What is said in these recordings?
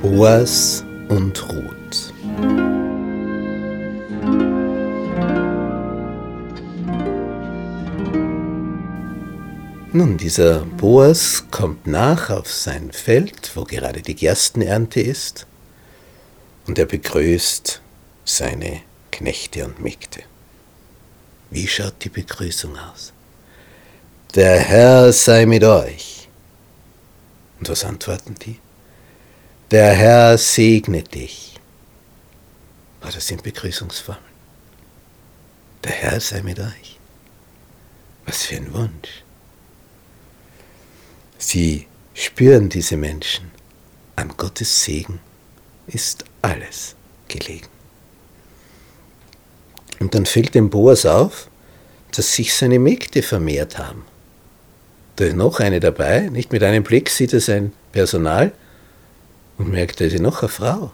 Boas und Ruth. Nun, dieser Boas kommt nach auf sein Feld, wo gerade die Gerstenernte ist, und er begrüßt seine Knechte und Mägde. Wie schaut die Begrüßung aus? Der Herr sei mit euch. Und was antworten die? Der Herr segne dich. Oh, das sind Begrüßungsformeln. Der Herr sei mit euch. Was für ein Wunsch. Sie spüren diese Menschen. An Gottes Segen ist alles gelegen. Und dann fällt dem Boas auf, dass sich seine Mägde vermehrt haben. Da ist noch eine dabei, nicht mit einem Blick sieht er sein Personal und merkt, da ist noch eine Frau.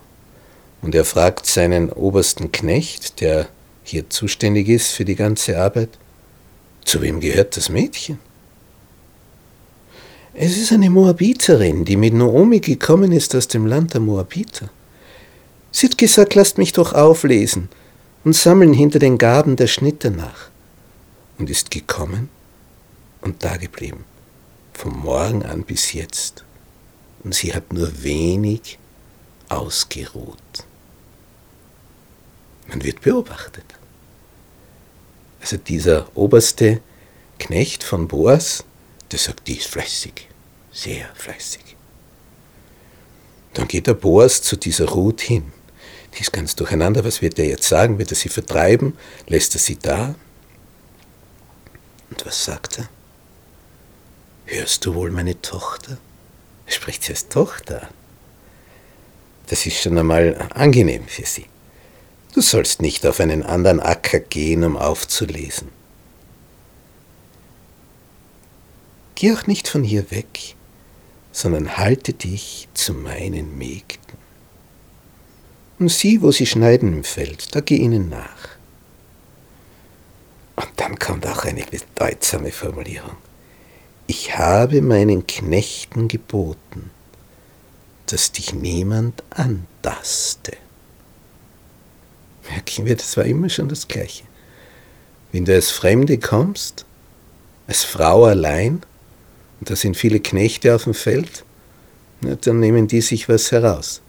Und er fragt seinen obersten Knecht, der hier zuständig ist für die ganze Arbeit, zu wem gehört das Mädchen? Es ist eine Moabiterin, die mit Noomi gekommen ist aus dem Land der Moabiter. Sie hat gesagt, lasst mich doch auflesen und sammeln hinter den Gaben der Schnitte nach. Und ist gekommen und dageblieben, vom Morgen an bis jetzt. Und sie hat nur wenig ausgeruht. Man wird beobachtet. Also dieser oberste Knecht von Boas, der sagt, die ist fleißig sehr fleißig. Dann geht der Boas zu dieser Ruth hin. Die ist ganz durcheinander. Was wird er jetzt sagen? Wird er sie vertreiben? Lässt er sie da? Und was sagt er? Hörst du wohl meine Tochter? Er spricht sie als Tochter. Das ist schon einmal angenehm für sie. Du sollst nicht auf einen anderen Acker gehen, um aufzulesen. Geh auch nicht von hier weg, sondern halte dich zu meinen Mägden. Und sieh, wo sie schneiden im Feld, da geh ihnen nach. Und dann kommt auch eine bedeutsame Formulierung. Ich habe meinen Knechten geboten, dass dich niemand antaste. Merken wir, das war immer schon das Gleiche. Wenn du als Fremde kommst, als Frau allein, und da sind viele Knechte auf dem Feld, na, dann nehmen die sich was heraus.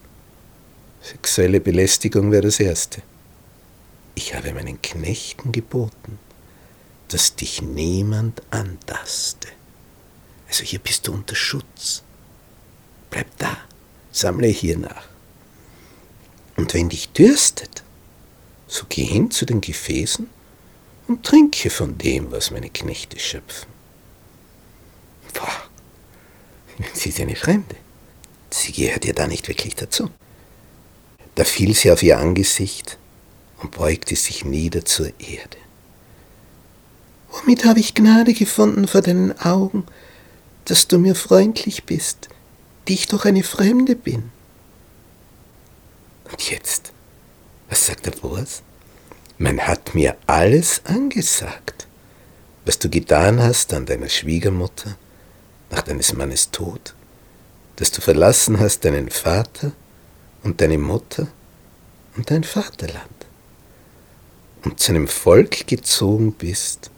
Sexuelle Belästigung wäre das Erste. Ich habe meinen Knechten geboten, dass dich niemand antaste. Also hier bist du unter Schutz. Bleib da, sammle hier nach. Und wenn dich dürstet, so geh hin zu den Gefäßen und trinke von dem, was meine Knechte schöpfen. Boah, sie ist eine Fremde. Sie gehört ja da nicht wirklich dazu. Da fiel sie auf ihr Angesicht und beugte sich nieder zur Erde. Womit habe ich Gnade gefunden vor deinen Augen, dass du mir freundlich bist, die ich doch eine Fremde bin? Und jetzt, was sagt der Boas? Man hat mir alles angesagt, was du getan hast an deiner Schwiegermutter nach deines Mannes Tod, dass du verlassen hast deinen Vater und deine Mutter und dein Vaterland und zu einem Volk gezogen bist,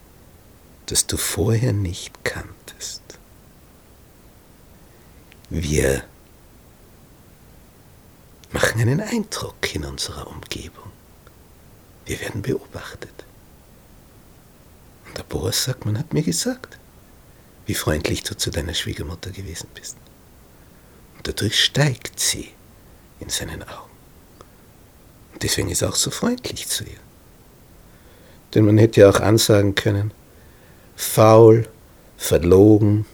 das du vorher nicht kanntest. Wir machen einen Eindruck in unserer Umgebung. Wir werden beobachtet. Und der Boas sagt, man hat mir gesagt wie freundlich du zu deiner Schwiegermutter gewesen bist. Und dadurch steigt sie in seinen Augen. Und deswegen ist er auch so freundlich zu ihr. Denn man hätte ja auch ansagen können, faul, verlogen,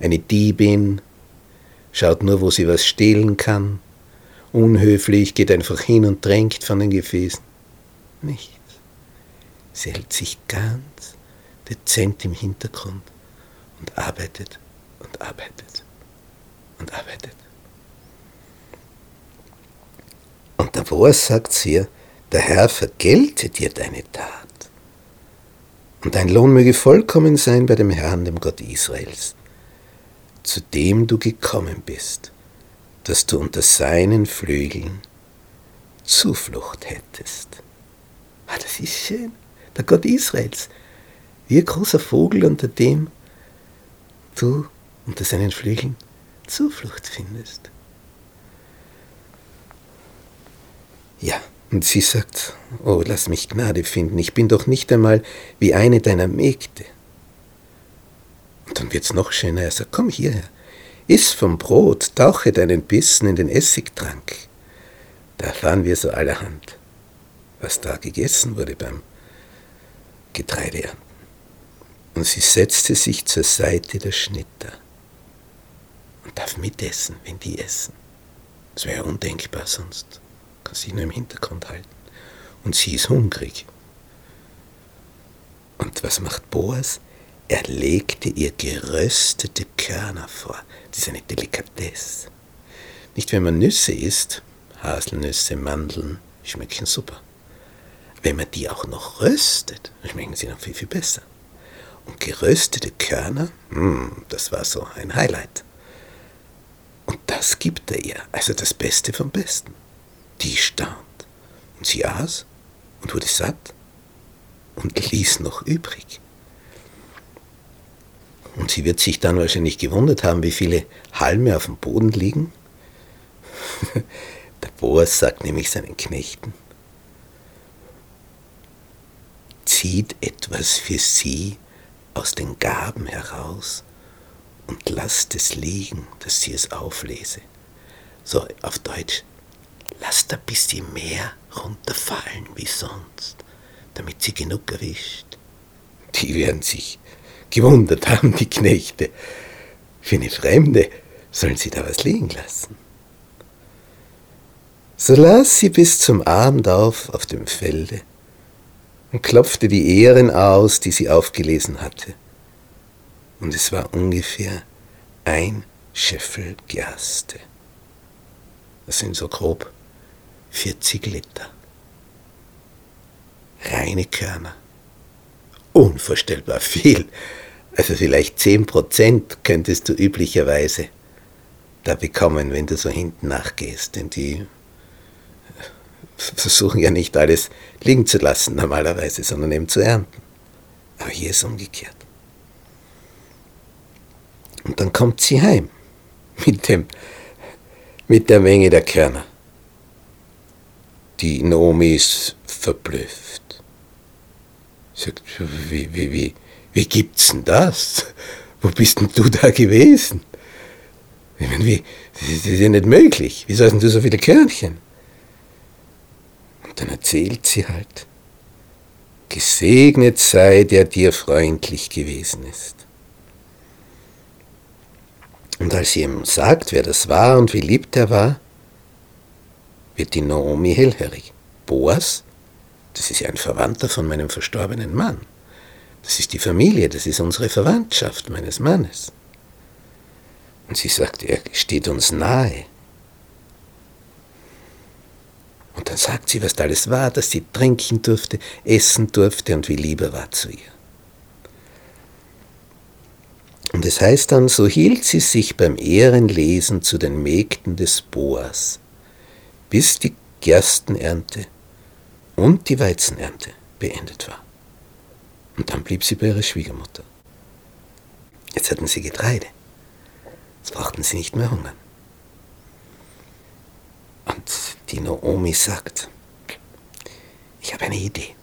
eine Diebin, schaut nur, wo sie was stehlen kann, unhöflich, geht einfach hin und drängt von den Gefäßen. Nichts. Sie hält sich ganz dezent im Hintergrund und arbeitet und arbeitet und arbeitet. Und der Boas sagt hier, der Herr vergelte dir deine Tat. Und dein Lohn möge vollkommen sein bei dem Herrn, dem Gott Israels, zu dem du gekommen bist, dass du unter seinen Flügeln Zuflucht hättest. Ah, das ist schön. Der Gott Israels, wie ein großer Vogel, unter dem du unter seinen Flügeln Zuflucht findest. Ja, und sie sagt, oh, lass mich Gnade finden, ich bin doch nicht einmal wie eine deiner Mägde. Und dann wird's noch schöner, er sagt, komm hierher, iss vom Brot, tauche deinen Bissen in den Essigtrank. Da erfahren wir so allerhand, was da gegessen wurde beim Getreideernten. Und sie setzte sich zur Seite der Schnitter und darf mitessen, wenn die essen. Das wäre undenkbar sonst kann sich nur im Hintergrund halten. Und sie ist hungrig. Und was macht Boas? Er legte ihr geröstete Körner vor. Das ist eine Delikatesse. Nicht, wenn man Nüsse isst, Haselnüsse, Mandeln, schmecken super. Wenn man die auch noch röstet, schmecken sie noch viel, viel besser. Und geröstete Körner, mh, hm, das war so ein Highlight. Und das gibt er ihr, also das Beste vom Besten. Die staunt. Und sie aß und wurde satt und ließ noch übrig. Und sie wird sich dann wahrscheinlich gewundert haben, wie viele Halme auf dem Boden liegen. Der Boas sagt nämlich seinen Knechten, zieht etwas für sie aus den Gaben heraus und lasst es liegen, dass sie es auflese. So auf Deutsch, lasst ein bisschen mehr runterfallen wie sonst, damit sie genug erwischt. Die werden sich gewundert haben, die Knechte. Für eine Fremde sollen sie da was liegen lassen. So las sie bis zum Abend auf auf dem Felde und klopfte die Ehren aus, die sie aufgelesen hatte. Und es war ungefähr ein Scheffel Gerste. Das sind so grob 40 Liter. Reine Körner. Unvorstellbar viel. Also vielleicht 10 Prozent könntest du üblicherweise da bekommen, wenn du so hinten nachgehst. Denn die versuchen ja nicht alles liegen zu lassen normalerweise, sondern eben zu ernten. Aber hier ist umgekehrt. Und dann kommt sie heim mit, dem, mit der Menge der Körner. Die Naomi ist verblüfft. Sagt, wie, wie, wie, wie gibt's denn das? Wo bist denn du da gewesen? Ich meine, wie, das ist ja nicht möglich. Wieso hast du so viele Körnchen? Und dann erzählt sie halt, gesegnet sei, der dir freundlich gewesen ist. Und als sie ihm sagt, wer das war und wie lieb der war, wird die Naomi hellhörig. Boas, das ist ja ein Verwandter von meinem verstorbenen Mann. Das ist die Familie, das ist unsere Verwandtschaft meines Mannes. Und sie sagt, er steht uns nahe. Und dann sagt sie, was da alles war, dass sie trinken durfte, essen durfte und wie lieber war zu ihr. Und es heißt dann, so hielt sie sich beim Ehrenlesen zu den Mägden des Boas bis die Gerstenernte und die Weizenernte beendet war. Und dann blieb sie bei ihrer Schwiegermutter. Jetzt hatten sie Getreide. Jetzt brauchten sie nicht mehr hungern. Und die Naomi sagt, ich habe eine Idee.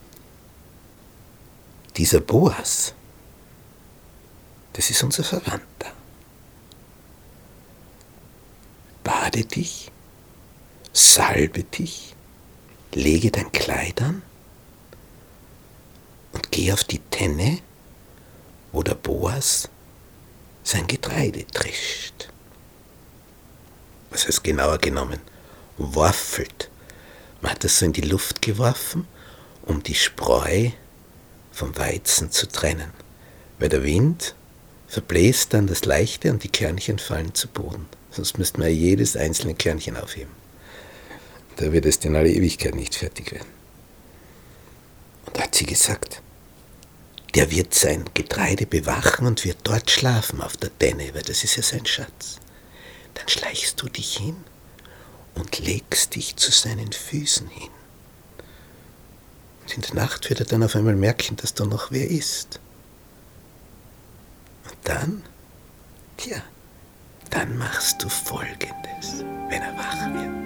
Dieser Boas, das ist unser Verwandter. Bade dich salbe dich, lege dein Kleid an und geh auf die Tenne, wo der Boas sein Getreide trischt. Was heißt genauer genommen? Waffelt. Man hat es so in die Luft geworfen, um die Spreu vom Weizen zu trennen. Weil der Wind verbläst dann das Leichte und die Körnchen fallen zu Boden. Sonst müsste man jedes einzelne Körnchen aufheben. Da wird es in alle Ewigkeit nicht fertig werden. Und hat sie gesagt, der wird sein Getreide bewachen und wird dort schlafen auf der Denne, weil das ist ja sein Schatz. Dann schleichst du dich hin und legst dich zu seinen Füßen hin. Und in der Nacht wird er dann auf einmal merken, dass da noch wer ist. Und dann, tja, dann machst du Folgendes, wenn er wach wird.